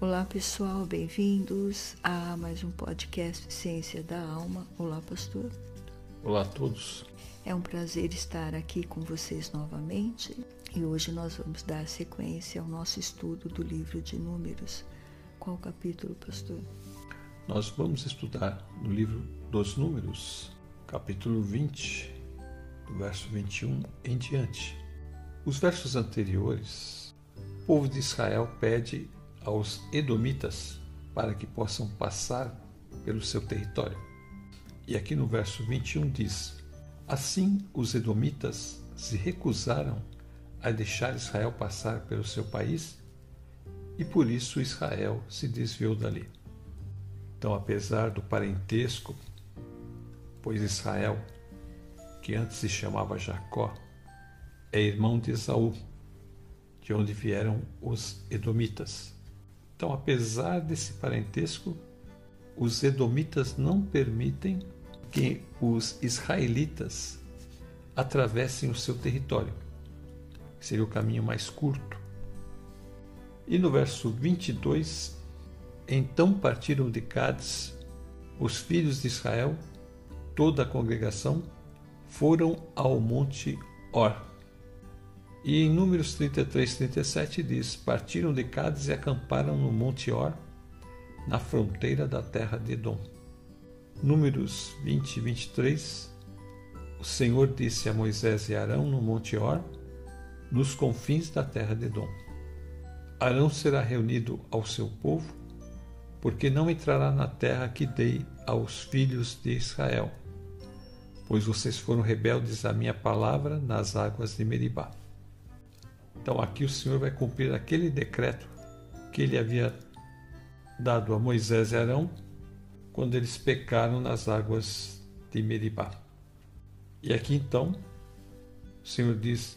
Olá pessoal, bem-vindos a mais um podcast Ciência da Alma. Olá, pastor. Olá a todos. É um prazer estar aqui com vocês novamente e hoje nós vamos dar sequência ao nosso estudo do livro de Números. Qual capítulo, pastor? Nós vamos estudar no livro dos Números, capítulo 20, do verso 21 em diante. Os versos anteriores, o povo de Israel pede aos Edomitas para que possam passar pelo seu território. E aqui no verso 21 diz: Assim os Edomitas se recusaram a deixar Israel passar pelo seu país, e por isso Israel se desviou dali. Então, apesar do parentesco, pois Israel, que antes se chamava Jacó, é irmão de Esaú, de onde vieram os Edomitas. Então, apesar desse parentesco, os Edomitas não permitem que os israelitas atravessem o seu território. Seria o caminho mais curto. E no verso 22, então partiram de Cádiz os filhos de Israel, toda a congregação, foram ao monte Or. E em Números 33, 37 diz: Partiram de Cádiz e acamparam no monte Or, na fronteira da terra de Edom. Números 20 e 23, o Senhor disse a Moisés e Arão no Monte Or, nos confins da terra de Edom: Arão será reunido ao seu povo, porque não entrará na terra que dei aos filhos de Israel, pois vocês foram rebeldes à minha palavra nas águas de Meribá. Então aqui o Senhor vai cumprir aquele decreto que ele havia dado a Moisés e Arão quando eles pecaram nas águas de Meribá. E aqui então, o Senhor diz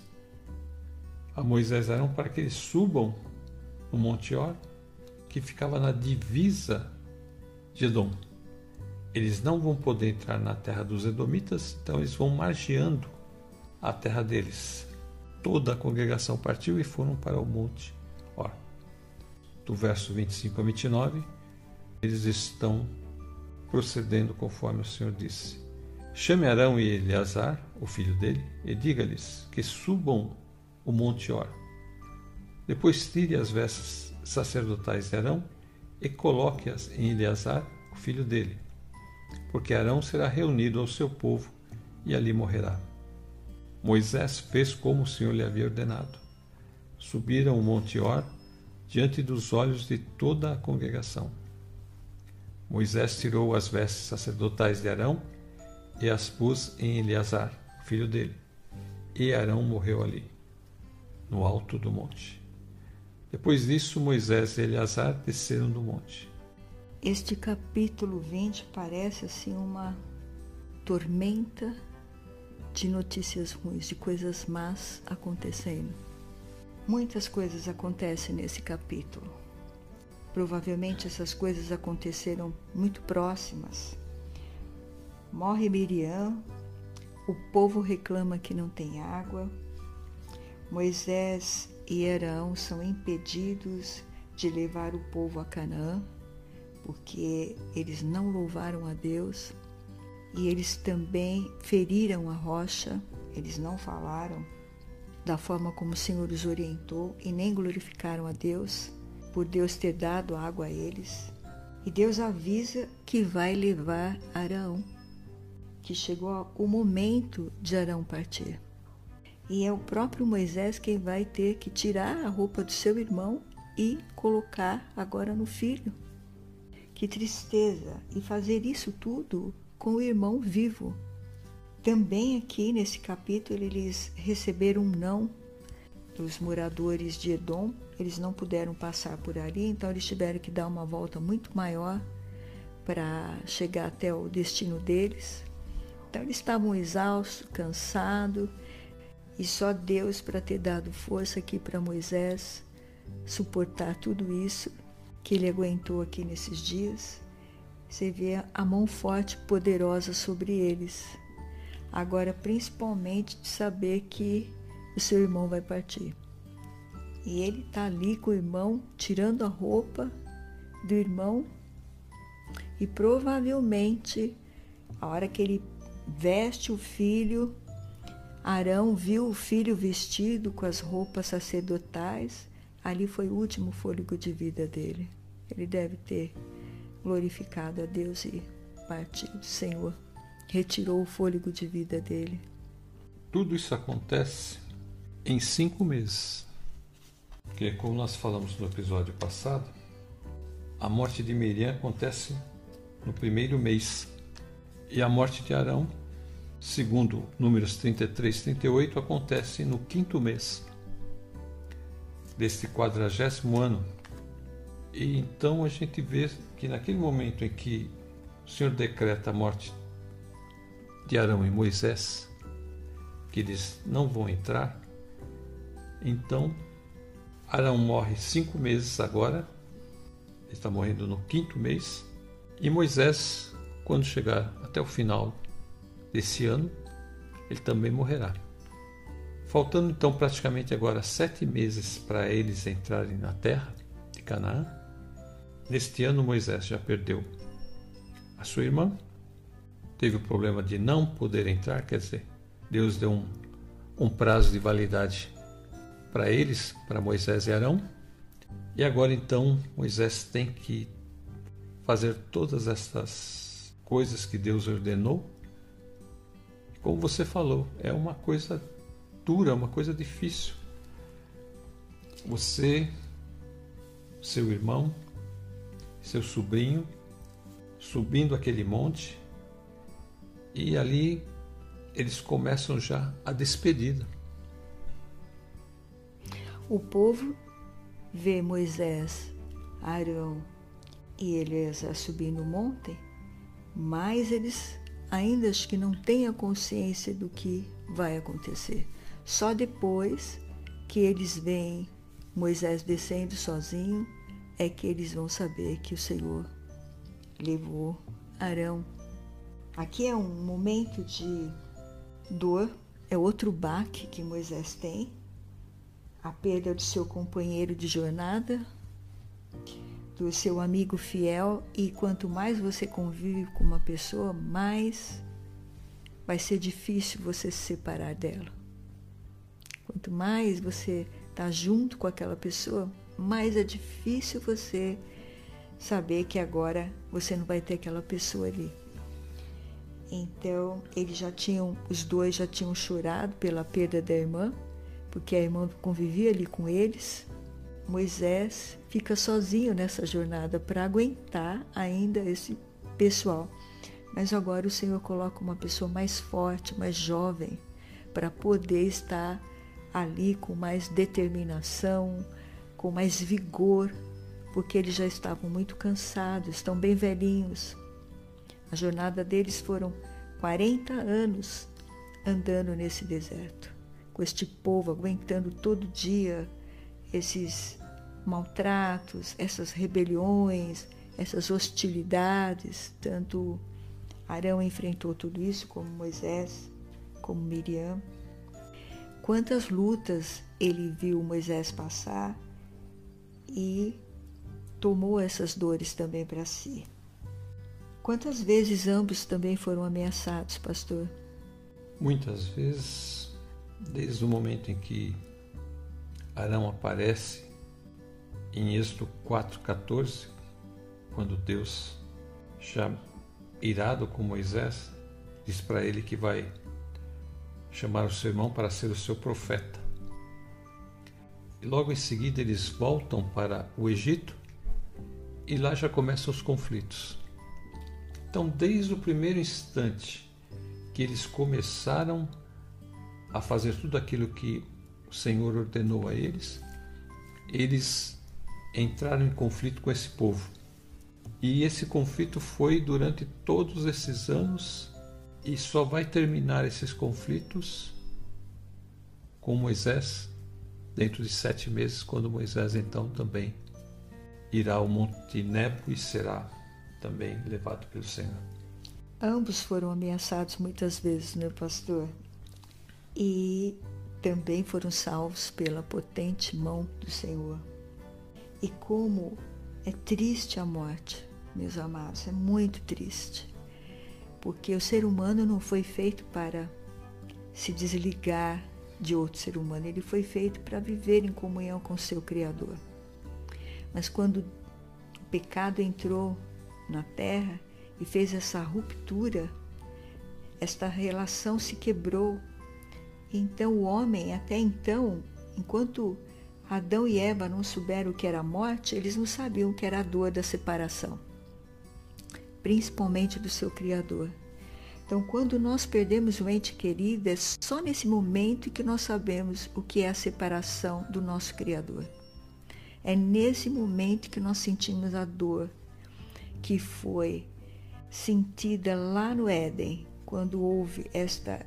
a Moisés e Arão para que eles subam no Monte Or, que ficava na divisa de Edom. Eles não vão poder entrar na terra dos Edomitas, então eles vão margeando a terra deles. Toda a congregação partiu e foram para o Monte Or. Do verso 25 a 29, eles estão procedendo conforme o Senhor disse. Chame Arão e Eleazar, o filho dele, e diga-lhes que subam o monte Or. Depois tire as vestes sacerdotais de Arão e coloque-as em Eleazar, o filho dele, porque Arão será reunido ao seu povo e ali morrerá. Moisés fez como o Senhor lhe havia ordenado. Subiram o monte Or diante dos olhos de toda a congregação. Moisés tirou as vestes sacerdotais de Arão e as pôs em Eleazar, filho dele. E Arão morreu ali, no alto do monte. Depois disso, Moisés e Eleazar desceram do monte. Este capítulo 20 parece assim uma tormenta de notícias ruins, de coisas más acontecendo. Muitas coisas acontecem nesse capítulo. Provavelmente essas coisas aconteceram muito próximas. Morre Miriam, o povo reclama que não tem água. Moisés e Arão são impedidos de levar o povo a Canaã, porque eles não louvaram a Deus e eles também feriram a rocha, eles não falaram da forma como o Senhor os orientou e nem glorificaram a Deus por Deus ter dado água a eles. E Deus avisa que vai levar Arão, que chegou o momento de Arão partir. E é o próprio Moisés quem vai ter que tirar a roupa do seu irmão e colocar agora no filho. Que tristeza! E fazer isso tudo com o irmão vivo. Também aqui nesse capítulo eles receberam um não dos moradores de Edom, eles não puderam passar por ali, então eles tiveram que dar uma volta muito maior para chegar até o destino deles. Então eles estavam exaustos, cansados, e só Deus para ter dado força aqui para Moisés suportar tudo isso que ele aguentou aqui nesses dias. Você vê a mão forte, poderosa sobre eles. Agora, principalmente de saber que o seu irmão vai partir. E ele está ali com o irmão, tirando a roupa do irmão e provavelmente a hora que ele veste o filho, Arão viu o filho vestido com as roupas sacerdotais, ali foi o último fôlego de vida dele. Ele deve ter glorificado a Deus e partido. Senhor, retirou o fôlego de vida dele. Tudo isso acontece em cinco meses. Porque, como nós falamos no episódio passado, a morte de Miriam acontece no primeiro mês e a morte de Arão, segundo números 33 e 38, acontece no quinto mês deste quadragésimo ano. E então a gente vê que naquele momento em que o Senhor decreta a morte de Arão e Moisés, que eles não vão entrar, então Arão morre cinco meses agora, ele está morrendo no quinto mês, e Moisés, quando chegar até o final desse ano, ele também morrerá. Faltando então praticamente agora sete meses para eles entrarem na terra de Canaã, neste ano Moisés já perdeu a sua irmã, teve o problema de não poder entrar, quer dizer, Deus deu um, um prazo de validade para eles, para Moisés e Arão, e agora então Moisés tem que fazer todas essas coisas que Deus ordenou. Como você falou, é uma coisa dura, uma coisa difícil. Você, seu irmão, seu sobrinho, subindo aquele monte, e ali eles começam já a despedida. O povo vê Moisés, Arão e Eliezer subir no monte, mas eles ainda acho que não a consciência do que vai acontecer. Só depois que eles veem Moisés descendo sozinho é que eles vão saber que o Senhor levou Arão. Aqui é um momento de dor, é outro baque que Moisés tem, a perda do seu companheiro de jornada, do seu amigo fiel e quanto mais você convive com uma pessoa, mais vai ser difícil você se separar dela. Quanto mais você está junto com aquela pessoa, mais é difícil você saber que agora você não vai ter aquela pessoa ali. Então, eles já tinham, os dois já tinham chorado pela perda da irmã, porque a irmã convivia ali com eles. Moisés fica sozinho nessa jornada para aguentar ainda esse pessoal. Mas agora o Senhor coloca uma pessoa mais forte, mais jovem, para poder estar ali com mais determinação, com mais vigor, porque eles já estavam muito cansados, estão bem velhinhos. A jornada deles foram 40 anos andando nesse deserto, com este povo aguentando todo dia esses maltratos, essas rebeliões, essas hostilidades. Tanto Arão enfrentou tudo isso, como Moisés, como Miriam. Quantas lutas ele viu Moisés passar e tomou essas dores também para si. Quantas vezes ambos também foram ameaçados, pastor? Muitas vezes, desde o momento em que Arão aparece em Êxodo 4,14, quando Deus, já irado com Moisés, diz para ele que vai chamar o seu irmão para ser o seu profeta. E logo em seguida eles voltam para o Egito e lá já começam os conflitos. Então, desde o primeiro instante que eles começaram a fazer tudo aquilo que o Senhor ordenou a eles, eles entraram em conflito com esse povo. E esse conflito foi durante todos esses anos e só vai terminar esses conflitos com Moisés dentro de sete meses, quando Moisés então também irá ao Monte Nebo e será também levado pelo Senhor. Ambos foram ameaçados muitas vezes, meu pastor? E também foram salvos pela potente mão do Senhor. E como É triste a morte, meus amados, é muito triste. Porque o ser humano não foi feito para se desligar de outro ser humano, ele foi feito para viver em comunhão com seu Criador. Mas quando o pecado entrou na terra e fez essa ruptura, esta relação se quebrou. Então o homem, até então, enquanto Adão e Eva não souberam o que era a morte, eles não sabiam o que era a dor da separação, principalmente do seu Criador. Então, quando nós perdemos um ente querido, é só nesse momento que nós sabemos o que é a separação do nosso Criador. É nesse momento que nós sentimos a dor que foi sentida lá no Éden, quando houve esta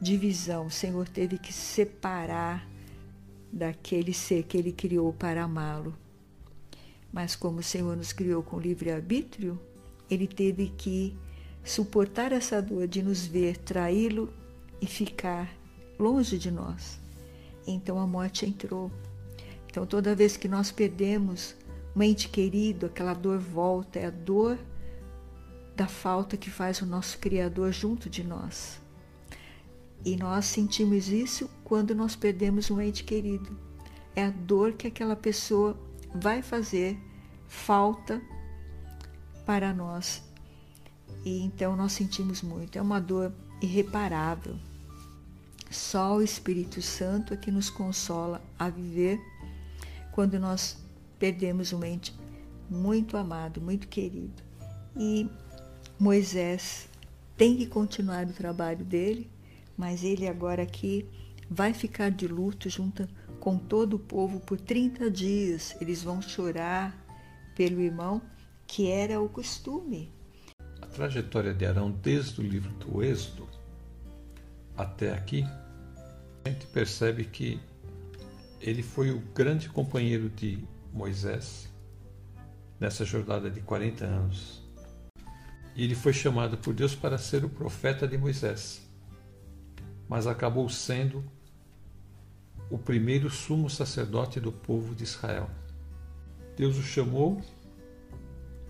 divisão. O Senhor teve que separar daquele ser que ele criou para amá-lo. Mas como o Senhor nos criou com livre-arbítrio, ele teve que suportar essa dor de nos ver traí-lo e ficar longe de nós. Então a morte entrou. Então toda vez que nós perdemos um ente querido, aquela dor volta, é a dor da falta que faz o nosso Criador junto de nós. E nós sentimos isso quando nós perdemos um ente querido. É a dor que aquela pessoa vai fazer falta para nós. E então nós sentimos muito. É uma dor irreparável. Só o Espírito Santo é que nos consola a viver quando nós perdemos um ente muito amado, muito querido. E Moisés tem que continuar o trabalho dele, mas ele agora aqui vai ficar de luto junto com todo o povo por 30 dias. Eles vão chorar pelo irmão, que era o costume. Trajetória de Arão desde o livro do Êxodo até aqui, a gente percebe que ele foi o grande companheiro de Moisés nessa jornada de 40 anos. E ele foi chamado por Deus para ser o profeta de Moisés mas acabou sendo o primeiro sumo sacerdote do povo de Israel. Deus o chamou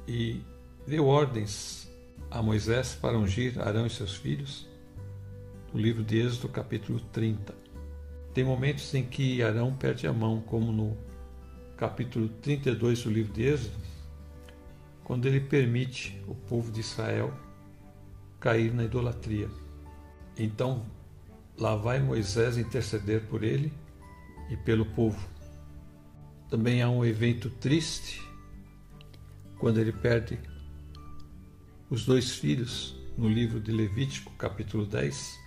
e deu ordens a Moisés para ungir Arão e seus filhos, no livro de Êxodo, capítulo 30. Tem momentos em que Arão perde a mão, como no capítulo 32 do livro de Êxodo, quando ele permite o povo de Israel cair na idolatria. Então Lá vai Moisés interceder por ele e pelo povo. Também há um evento triste quando ele perde os dois filhos no livro de Levítico, capítulo 10.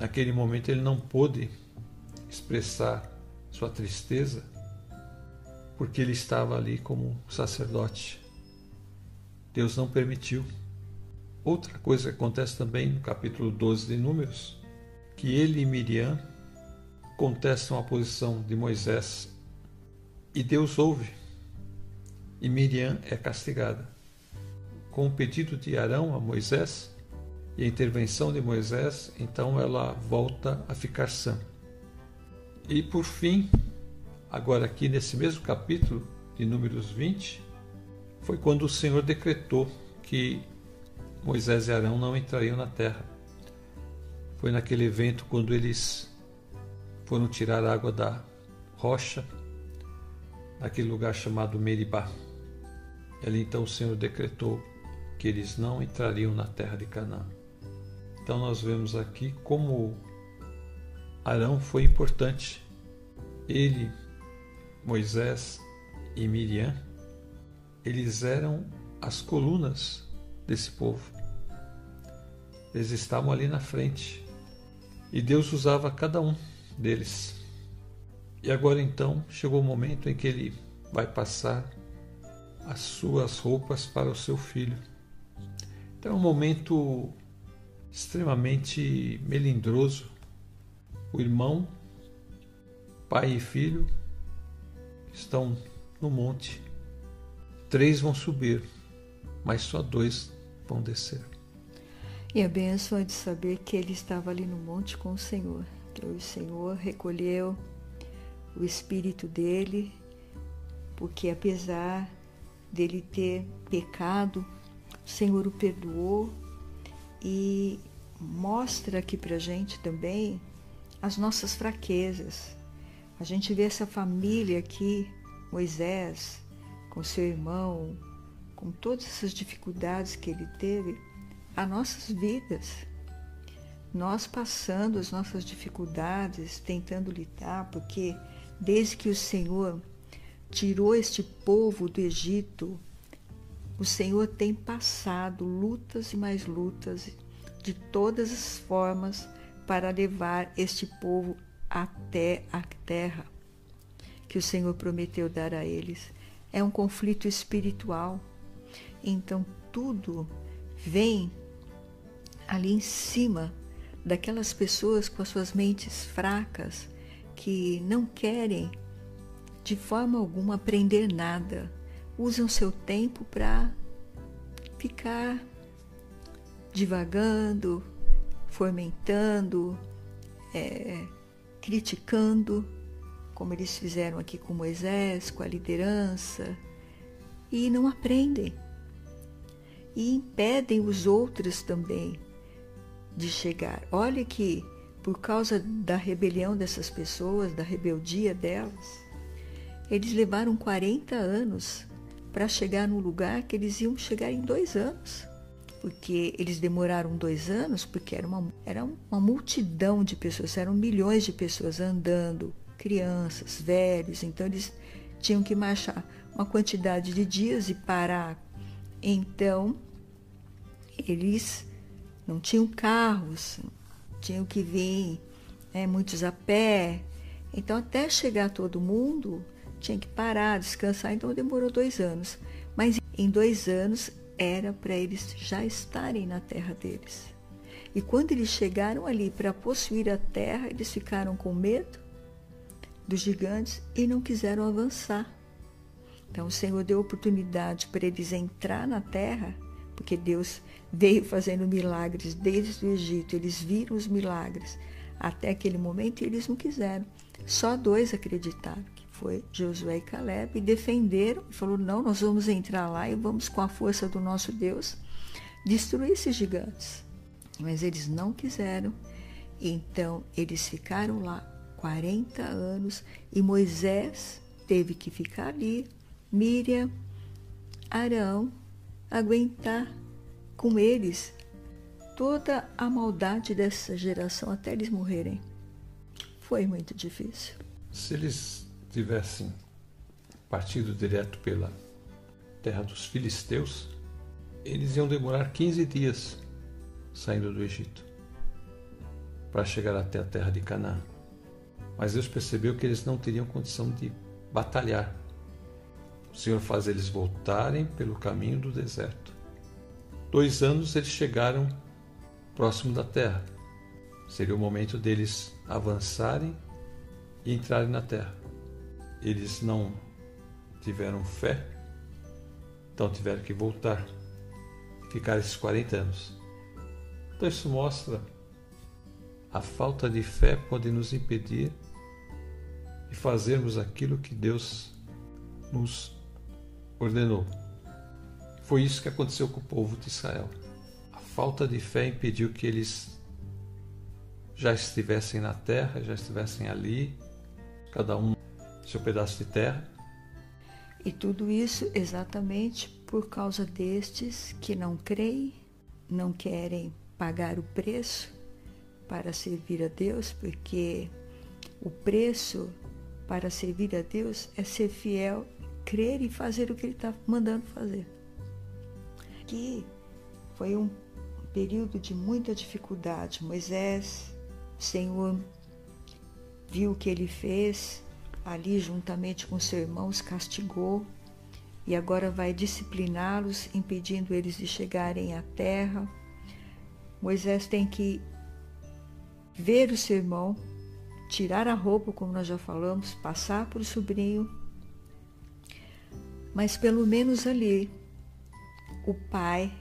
Naquele momento ele não pôde expressar sua tristeza porque ele estava ali como sacerdote. Deus não permitiu. Outra coisa que acontece também no capítulo 12 de Números que ele e Miriam contestam a posição de Moisés e Deus ouve e Miriam é castigada. Com o pedido de Arão a Moisés e a intervenção de Moisés, então ela volta a ficar sã. E por fim, agora aqui nesse mesmo capítulo de Números 20, foi quando o Senhor decretou que Moisés e Arão não entrariam na terra foi naquele evento quando eles foram tirar água da rocha, naquele lugar chamado Meribá. Ali então o Senhor decretou que eles não entrariam na terra de Canaã. Então nós vemos aqui como Arão foi importante. Ele, Moisés e Miriam, eles eram as colunas desse povo. Eles estavam ali na frente. E Deus usava cada um deles. E agora então chegou o momento em que ele vai passar as suas roupas para o seu filho. Então é um momento extremamente melindroso. O irmão, pai e filho estão no monte. Três vão subir, mas só dois vão descer. E a bênção é de saber que ele estava ali no monte com o Senhor, que o Senhor recolheu o espírito dele, porque apesar dele ter pecado, o Senhor o perdoou e mostra aqui para gente também as nossas fraquezas. A gente vê essa família aqui, Moisés, com seu irmão, com todas essas dificuldades que ele teve, as nossas vidas. Nós passando as nossas dificuldades, tentando lidar, porque desde que o Senhor tirou este povo do Egito, o Senhor tem passado lutas e mais lutas de todas as formas para levar este povo até a terra que o Senhor prometeu dar a eles. É um conflito espiritual. Então tudo vem ali em cima daquelas pessoas com as suas mentes fracas que não querem de forma alguma aprender nada. Usam seu tempo para ficar divagando, fomentando, é, criticando, como eles fizeram aqui com Moisés, com a liderança, e não aprendem. E impedem os outros também de chegar. Olha que, por causa da rebelião dessas pessoas, da rebeldia delas, eles levaram 40 anos para chegar no lugar que eles iam chegar em dois anos. Porque eles demoraram dois anos, porque era uma, era uma multidão de pessoas, eram milhões de pessoas andando, crianças, velhos, então eles tinham que marchar uma quantidade de dias e parar. Então, eles não tinham carros, tinham que vir né, muitos a pé. Então, até chegar todo mundo, tinha que parar, descansar, então demorou dois anos. Mas em dois anos era para eles já estarem na terra deles. E quando eles chegaram ali para possuir a terra, eles ficaram com medo dos gigantes e não quiseram avançar. Então o Senhor deu oportunidade para eles entrar na terra, porque Deus veio fazendo milagres desde o Egito, eles viram os milagres até aquele momento e eles não quiseram. Só dois acreditaram foi Josué e Caleb, e defenderam e falou: não, nós vamos entrar lá e vamos, com a força do nosso Deus, destruir esses gigantes. Mas eles não quiseram, então eles ficaram lá 40 anos e Moisés teve que ficar ali, Miriam, Arão, aguentar com eles toda a maldade dessa geração até eles morrerem. Foi muito difícil. Se eles tivessem partido direto pela terra dos filisteus, eles iam demorar 15 dias saindo do Egito para chegar até a terra de Canaã. Mas Deus percebeu que eles não teriam condição de batalhar. O Senhor faz eles voltarem pelo caminho do deserto. Dois anos eles chegaram próximo da terra. Seria o momento deles avançarem e entrarem na terra eles não tiveram fé, então tiveram que voltar, ficar esses 40 anos. Então isso mostra a falta de fé pode nos impedir de fazermos aquilo que Deus nos ordenou. Foi isso que aconteceu com o povo de Israel. A falta de fé impediu que eles já estivessem na terra, já estivessem ali, cada um seu pedaço de terra. E tudo isso exatamente por causa destes que não creem, não querem pagar o preço para servir a Deus, porque o preço para servir a Deus é ser fiel, crer e fazer o que Ele está mandando fazer. Aqui foi um período de muita dificuldade. Moisés, o Senhor viu o que ele fez, ali juntamente com seu irmão os castigou e agora vai discipliná-los, impedindo eles de chegarem à terra. Moisés tem que ver o seu irmão, tirar a roupa, como nós já falamos, passar para o sobrinho, mas pelo menos ali o pai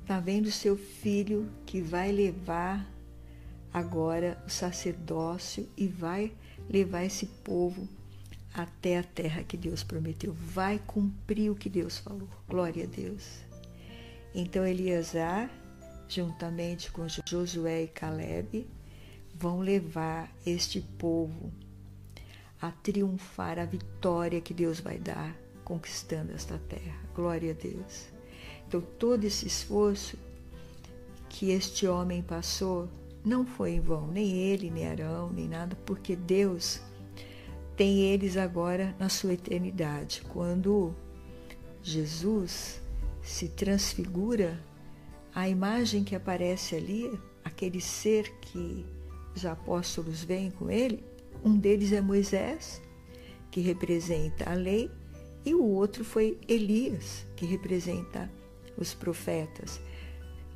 está vendo seu filho que vai levar agora o sacerdócio e vai levar esse povo até a terra que Deus prometeu. Vai cumprir o que Deus falou. Glória a Deus. Então Eleazar, juntamente com Josué e Caleb, vão levar este povo a triunfar a vitória que Deus vai dar conquistando esta terra. Glória a Deus. Então todo esse esforço que este homem passou não foi em vão, nem ele, nem Arão, nem nada, porque Deus tem eles agora na sua eternidade. Quando Jesus se transfigura, a imagem que aparece ali, aquele ser que os apóstolos veem com ele, um deles é Moisés, que representa a lei, e o outro foi Elias, que representa os profetas.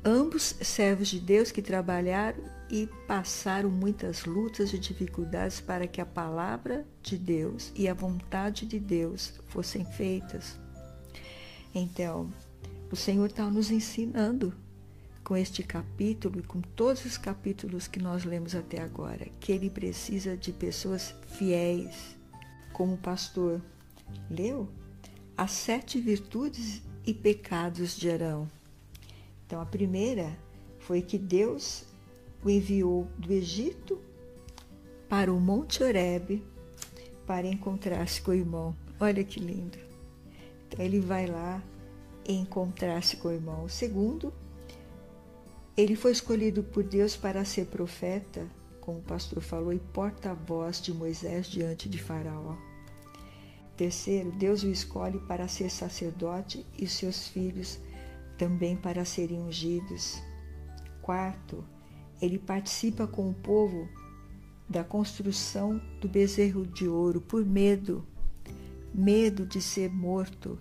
Ambos servos de Deus que trabalharam e passaram muitas lutas e dificuldades para que a palavra de Deus e a vontade de Deus fossem feitas. Então, o Senhor está nos ensinando com este capítulo e com todos os capítulos que nós lemos até agora, que ele precisa de pessoas fiéis, como o pastor leu, as sete virtudes e pecados de Arão. Então, a primeira foi que Deus o enviou do Egito para o Monte Horebe para encontrar-se com o irmão. Olha que lindo. Então, ele vai lá encontrar-se com o irmão. Segundo, ele foi escolhido por Deus para ser profeta, como o pastor falou, e porta-voz de Moisés diante de Faraó. Terceiro, Deus o escolhe para ser sacerdote e seus filhos também para serem ungidos. Quarto, ele participa com o povo da construção do bezerro de ouro por medo, medo de ser morto,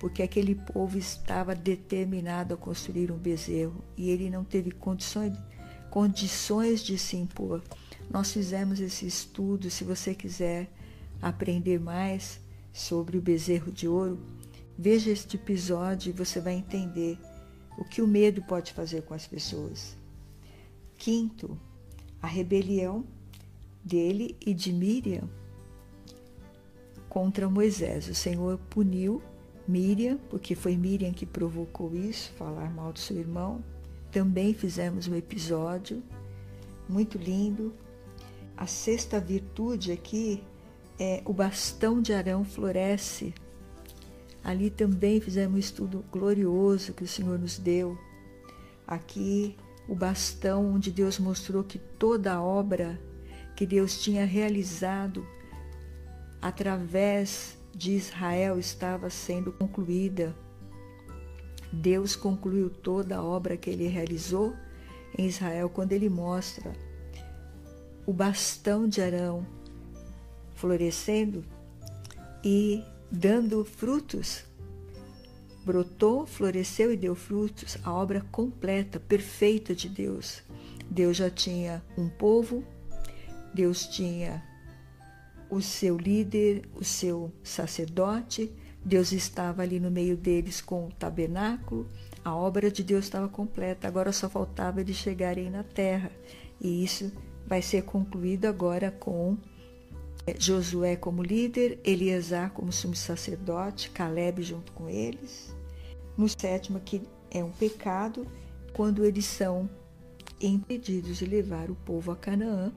porque aquele povo estava determinado a construir um bezerro e ele não teve condições, condições de se impor. Nós fizemos esse estudo, se você quiser aprender mais sobre o bezerro de ouro, Veja este episódio e você vai entender o que o medo pode fazer com as pessoas. Quinto, a rebelião dele e de Miriam contra Moisés. O Senhor puniu Miriam, porque foi Miriam que provocou isso, falar mal do seu irmão. Também fizemos um episódio muito lindo. A sexta virtude aqui é o bastão de Arão floresce Ali também fizemos um estudo glorioso que o Senhor nos deu. Aqui, o bastão onde Deus mostrou que toda a obra que Deus tinha realizado através de Israel estava sendo concluída. Deus concluiu toda a obra que ele realizou em Israel quando ele mostra o bastão de Arão florescendo e dando frutos. Brotou, floresceu e deu frutos, a obra completa, perfeita de Deus. Deus já tinha um povo, Deus tinha o seu líder, o seu sacerdote, Deus estava ali no meio deles com o tabernáculo, a obra de Deus estava completa, agora só faltava eles chegarem na terra. E isso vai ser concluído agora com Josué como líder, Eleazar como sumo sacerdote, Caleb junto com eles. No sétimo, que é um pecado, quando eles são impedidos de levar o povo a Canaã,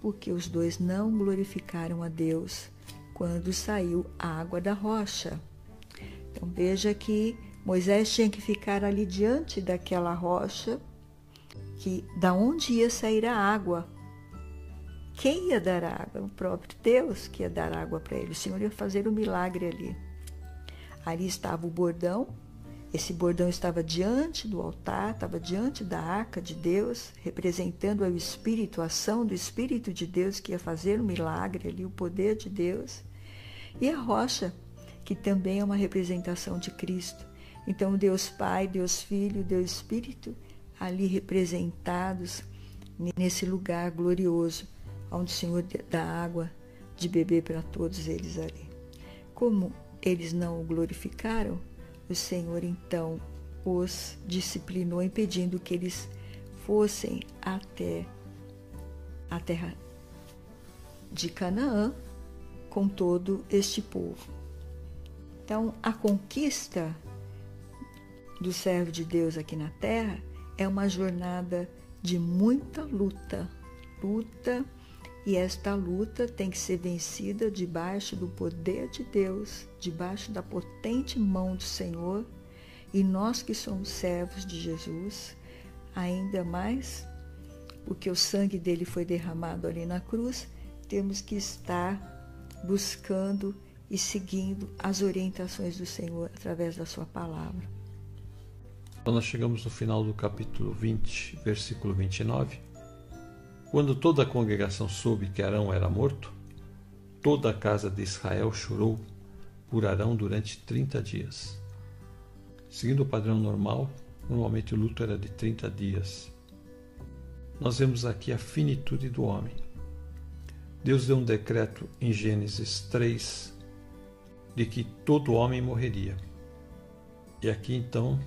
porque os dois não glorificaram a Deus quando saiu a água da rocha. Então veja que Moisés tinha que ficar ali diante daquela rocha, que da onde ia sair a água quem ia dar água? O próprio Deus que ia dar água para ele. O Senhor ia fazer um milagre ali. Ali estava o bordão. Esse bordão estava diante do altar, estava diante da arca de Deus, representando o Espírito, a ação do Espírito de Deus que ia fazer um milagre ali, o poder de Deus. E a rocha, que também é uma representação de Cristo. Então, Deus Pai, Deus Filho, Deus Espírito, ali representados nesse lugar glorioso onde o Senhor dá água de beber para todos eles ali. Como eles não o glorificaram, o Senhor então os disciplinou, impedindo que eles fossem até a terra de Canaã com todo este povo. Então, a conquista do servo de Deus aqui na terra é uma jornada de muita luta, luta, e esta luta tem que ser vencida debaixo do poder de Deus, debaixo da potente mão do Senhor, e nós que somos servos de Jesus, ainda mais porque o sangue dele foi derramado ali na cruz, temos que estar buscando e seguindo as orientações do Senhor através da sua palavra. Então nós chegamos no final do capítulo 20, versículo 29. Quando toda a congregação soube que Arão era morto, toda a casa de Israel chorou por Arão durante 30 dias. Seguindo o padrão normal, normalmente o luto era de 30 dias. Nós vemos aqui a finitude do homem. Deus deu um decreto em Gênesis 3 de que todo homem morreria. E aqui então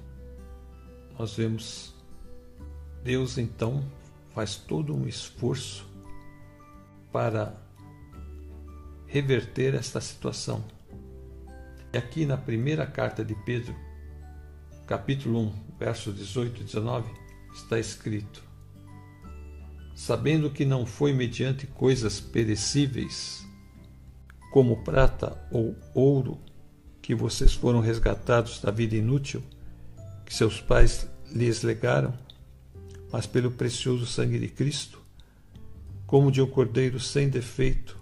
nós vemos Deus então faz todo um esforço para reverter esta situação. E aqui na primeira carta de Pedro, capítulo 1, versos 18 e 19, está escrito: Sabendo que não foi mediante coisas perecíveis, como prata ou ouro, que vocês foram resgatados da vida inútil que seus pais lhes legaram, mas pelo precioso sangue de Cristo, como de um cordeiro sem defeito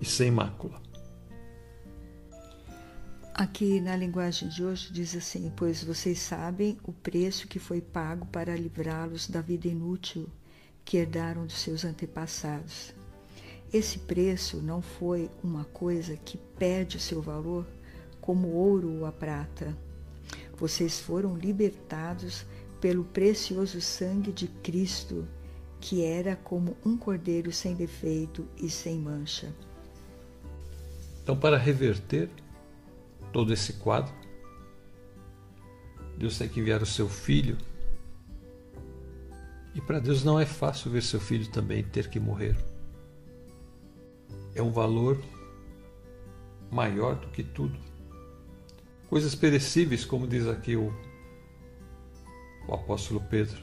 e sem mácula. Aqui na linguagem de hoje diz assim: Pois vocês sabem o preço que foi pago para livrá-los da vida inútil que herdaram dos seus antepassados. Esse preço não foi uma coisa que perde seu valor, como ouro ou a prata. Vocês foram libertados pelo precioso sangue de Cristo, que era como um cordeiro sem defeito e sem mancha. Então, para reverter todo esse quadro, Deus tem que enviar o seu filho. E para Deus não é fácil ver seu filho também ter que morrer. É um valor maior do que tudo. Coisas perecíveis, como diz aqui o o apóstolo Pedro.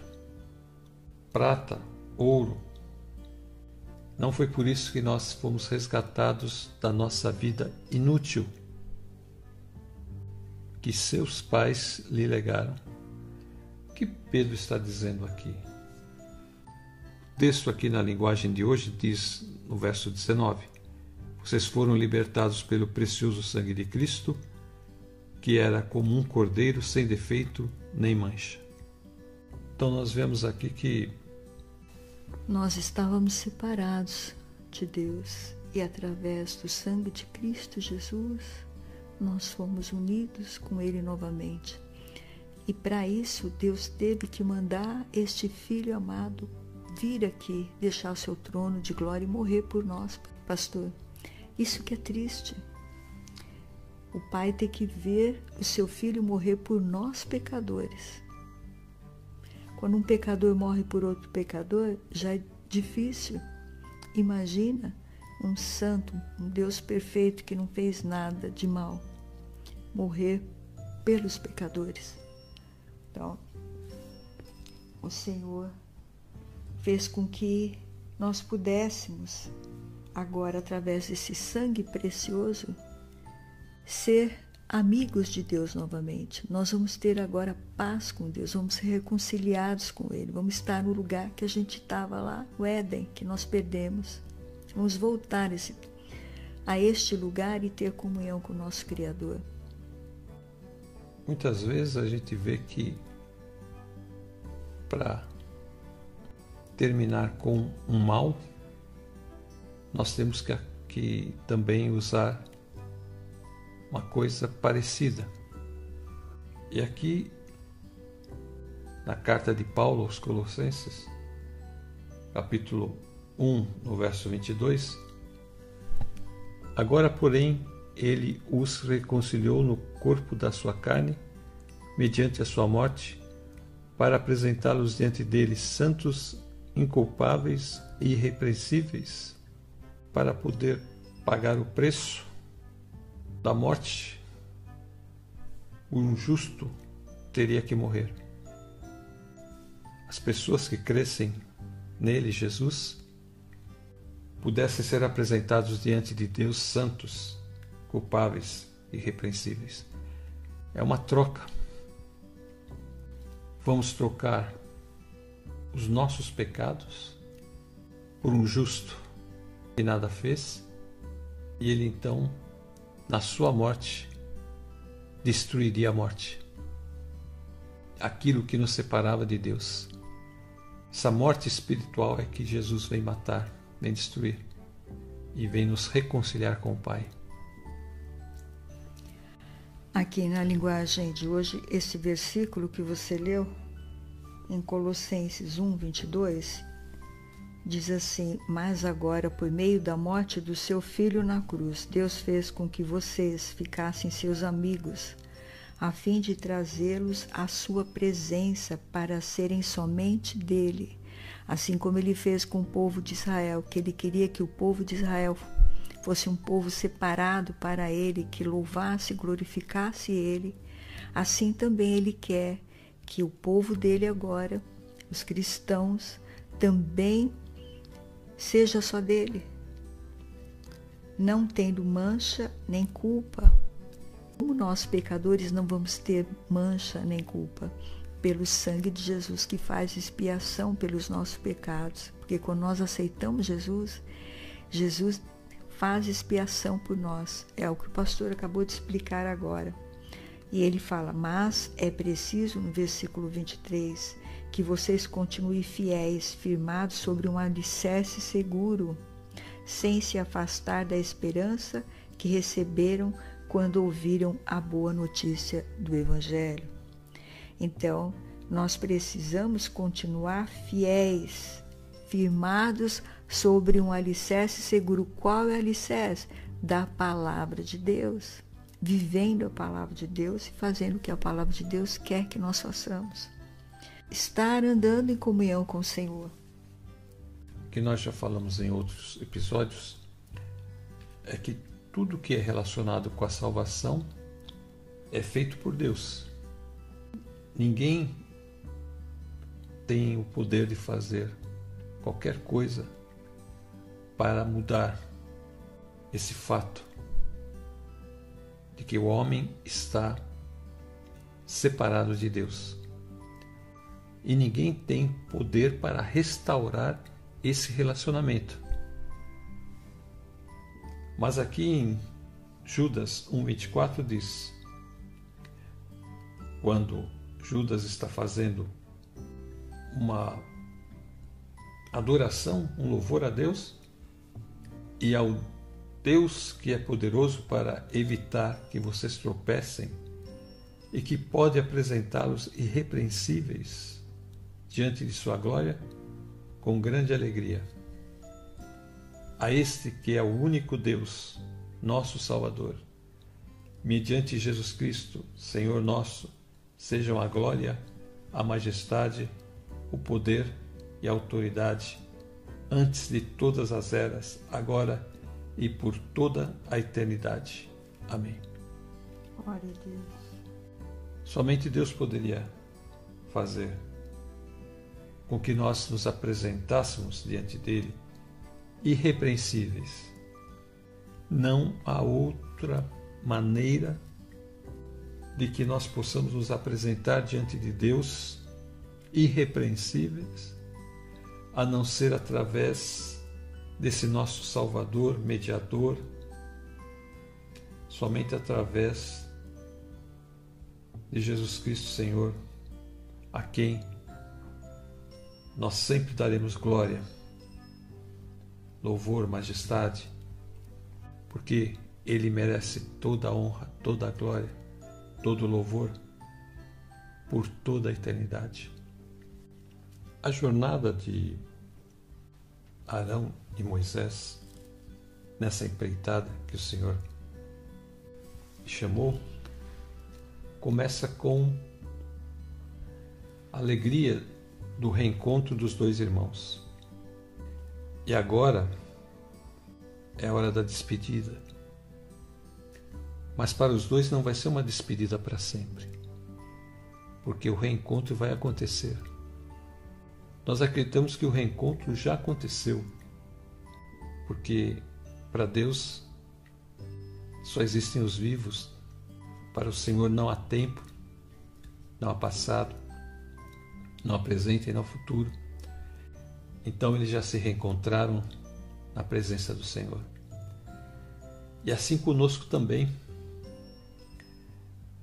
Prata, ouro. Não foi por isso que nós fomos resgatados da nossa vida inútil que seus pais lhe legaram. O que Pedro está dizendo aqui? O texto aqui na linguagem de hoje diz no verso 19: Vocês foram libertados pelo precioso sangue de Cristo, que era como um cordeiro sem defeito nem mancha. Então nós vemos aqui que nós estávamos separados de Deus e através do sangue de Cristo Jesus nós fomos unidos com Ele novamente. E para isso Deus teve que mandar este Filho amado vir aqui, deixar o seu trono de glória e morrer por nós, pastor. Isso que é triste. O Pai tem que ver o seu filho morrer por nós pecadores. Quando um pecador morre por outro pecador, já é difícil. Imagina um santo, um Deus perfeito que não fez nada de mal, morrer pelos pecadores. Então, o Senhor fez com que nós pudéssemos, agora através desse sangue precioso, ser amigos de Deus novamente. Nós vamos ter agora paz com Deus, vamos ser reconciliados com Ele, vamos estar no lugar que a gente estava lá, o Éden, que nós perdemos. Vamos voltar esse, a este lugar e ter comunhão com o nosso Criador. Muitas vezes a gente vê que para terminar com um mal, nós temos que, que também usar uma coisa parecida. E aqui, na carta de Paulo aos Colossenses, capítulo 1, no verso 22, agora, porém, ele os reconciliou no corpo da sua carne, mediante a sua morte, para apresentá-los diante dele santos, inculpáveis e irrepreensíveis, para poder pagar o preço da morte, o injusto teria que morrer. As pessoas que crescem nele, Jesus, pudessem ser apresentados diante de Deus santos, culpáveis, irrepreensíveis. É uma troca. Vamos trocar os nossos pecados por um justo que nada fez, e ele então, na sua morte, destruiria a morte. Aquilo que nos separava de Deus. Essa morte espiritual é que Jesus vem matar, vem destruir e vem nos reconciliar com o Pai. Aqui na linguagem de hoje, esse versículo que você leu, em Colossenses 1, 22, diz assim: Mas agora, por meio da morte do seu filho na cruz, Deus fez com que vocês ficassem seus amigos, a fim de trazê-los à sua presença para serem somente dele, assim como ele fez com o povo de Israel, que ele queria que o povo de Israel fosse um povo separado para ele, que louvasse e glorificasse ele. Assim também ele quer que o povo dele agora, os cristãos, também seja só dele, não tendo mancha nem culpa. Como nós pecadores não vamos ter mancha nem culpa pelo sangue de Jesus que faz expiação pelos nossos pecados, porque quando nós aceitamos Jesus, Jesus faz expiação por nós. É o que o pastor acabou de explicar agora. E ele fala: Mas é preciso, no versículo 23, que vocês continuem fiéis, firmados sobre um alicerce seguro, sem se afastar da esperança que receberam quando ouviram a boa notícia do Evangelho. Então, nós precisamos continuar fiéis, firmados sobre um alicerce seguro. Qual é o alicerce? Da palavra de Deus. Vivendo a palavra de Deus e fazendo o que a palavra de Deus quer que nós façamos. Estar andando em comunhão com o Senhor. Que nós já falamos em outros episódios é que tudo que é relacionado com a salvação é feito por Deus. Ninguém tem o poder de fazer qualquer coisa para mudar esse fato de que o homem está separado de Deus. E ninguém tem poder para restaurar esse relacionamento. Mas aqui em Judas 1,24 diz: quando Judas está fazendo uma adoração, um louvor a Deus e ao Deus que é poderoso para evitar que vocês tropecem e que pode apresentá-los irrepreensíveis diante de Sua glória com grande alegria. A este que é o único Deus, nosso Salvador, mediante Jesus Cristo, Senhor nosso, sejam a glória, a majestade, o poder e autoridade antes de todas as eras, agora e por toda a eternidade. Amém. Glória a Deus. Somente Deus poderia fazer com que nós nos apresentássemos diante dele irrepreensíveis. Não há outra maneira de que nós possamos nos apresentar diante de Deus irrepreensíveis a não ser através desse nosso Salvador, mediador, somente através de Jesus Cristo, Senhor, a quem nós sempre daremos glória, louvor, majestade, porque Ele merece toda a honra, toda a glória, todo o louvor por toda a eternidade. A jornada de Arão e Moisés nessa empreitada que o Senhor chamou começa com alegria do reencontro dos dois irmãos. E agora é a hora da despedida. Mas para os dois não vai ser uma despedida para sempre, porque o reencontro vai acontecer. Nós acreditamos que o reencontro já aconteceu, porque para Deus só existem os vivos, para o Senhor não há tempo, não há passado, há presente e há futuro. Então eles já se reencontraram na presença do Senhor. E assim conosco também.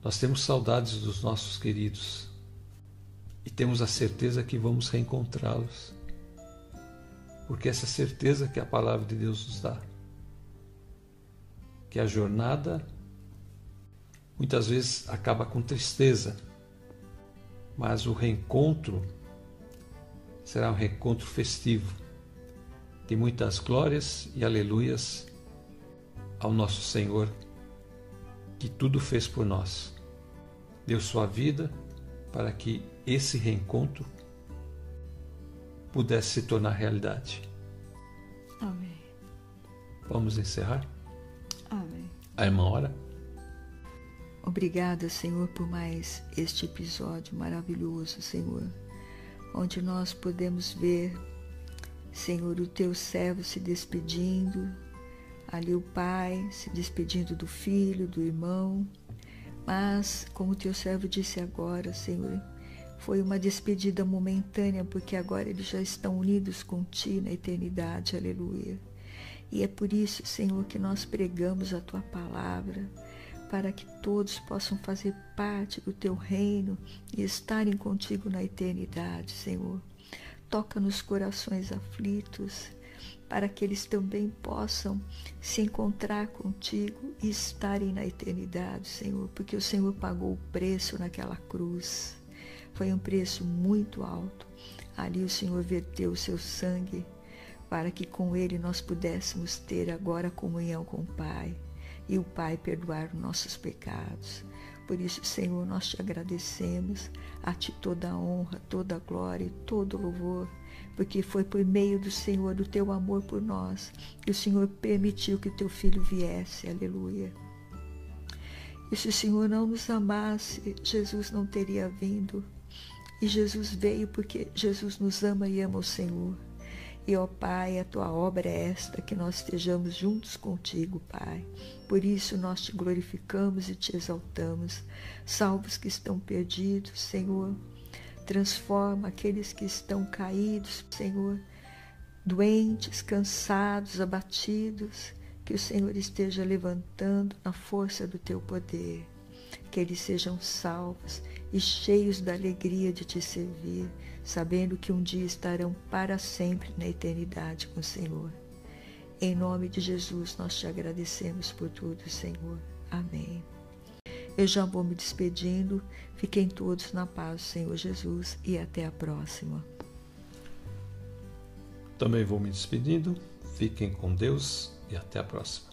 Nós temos saudades dos nossos queridos e temos a certeza que vamos reencontrá-los. Porque essa certeza que a palavra de Deus nos dá. Que a jornada muitas vezes acaba com tristeza, mas o reencontro será um reencontro festivo, de muitas glórias e aleluias ao nosso Senhor, que tudo fez por nós. Deu sua vida para que esse reencontro pudesse se tornar realidade. Amém. Vamos encerrar? Amém. A irmã ora. Obrigada, Senhor, por mais este episódio maravilhoso, Senhor, onde nós podemos ver, Senhor, o teu servo se despedindo, ali o pai se despedindo do filho, do irmão, mas, como o teu servo disse agora, Senhor, foi uma despedida momentânea, porque agora eles já estão unidos com Ti na eternidade, aleluia. E é por isso, Senhor, que nós pregamos a Tua palavra, para que todos possam fazer parte do Teu reino e estarem contigo na eternidade, Senhor. Toca nos corações aflitos, para que eles também possam se encontrar contigo e estarem na eternidade, Senhor, porque o Senhor pagou o preço naquela cruz. Foi um preço muito alto. Ali o Senhor verteu o seu sangue para que com ele nós pudéssemos ter agora comunhão com o Pai e o Pai perdoar os nossos pecados. Por isso, Senhor, nós te agradecemos, a Ti toda a honra, toda a glória e todo o louvor porque foi por meio do Senhor, do teu amor por nós, que o Senhor permitiu que o teu filho viesse. Aleluia. E se o Senhor não nos amasse, Jesus não teria vindo. E Jesus veio porque Jesus nos ama e ama o Senhor. E, ó Pai, a tua obra é esta, que nós estejamos juntos contigo, Pai. Por isso nós te glorificamos e te exaltamos. Salvos que estão perdidos, Senhor, Transforma aqueles que estão caídos, Senhor, doentes, cansados, abatidos, que o Senhor esteja levantando na força do teu poder, que eles sejam salvos e cheios da alegria de te servir, sabendo que um dia estarão para sempre na eternidade com o Senhor. Em nome de Jesus, nós te agradecemos por tudo, Senhor. Amém. Eu já vou me despedindo. Fiquem todos na paz Senhor Jesus e até a próxima. Também vou me despedindo. Fiquem com Deus e até a próxima.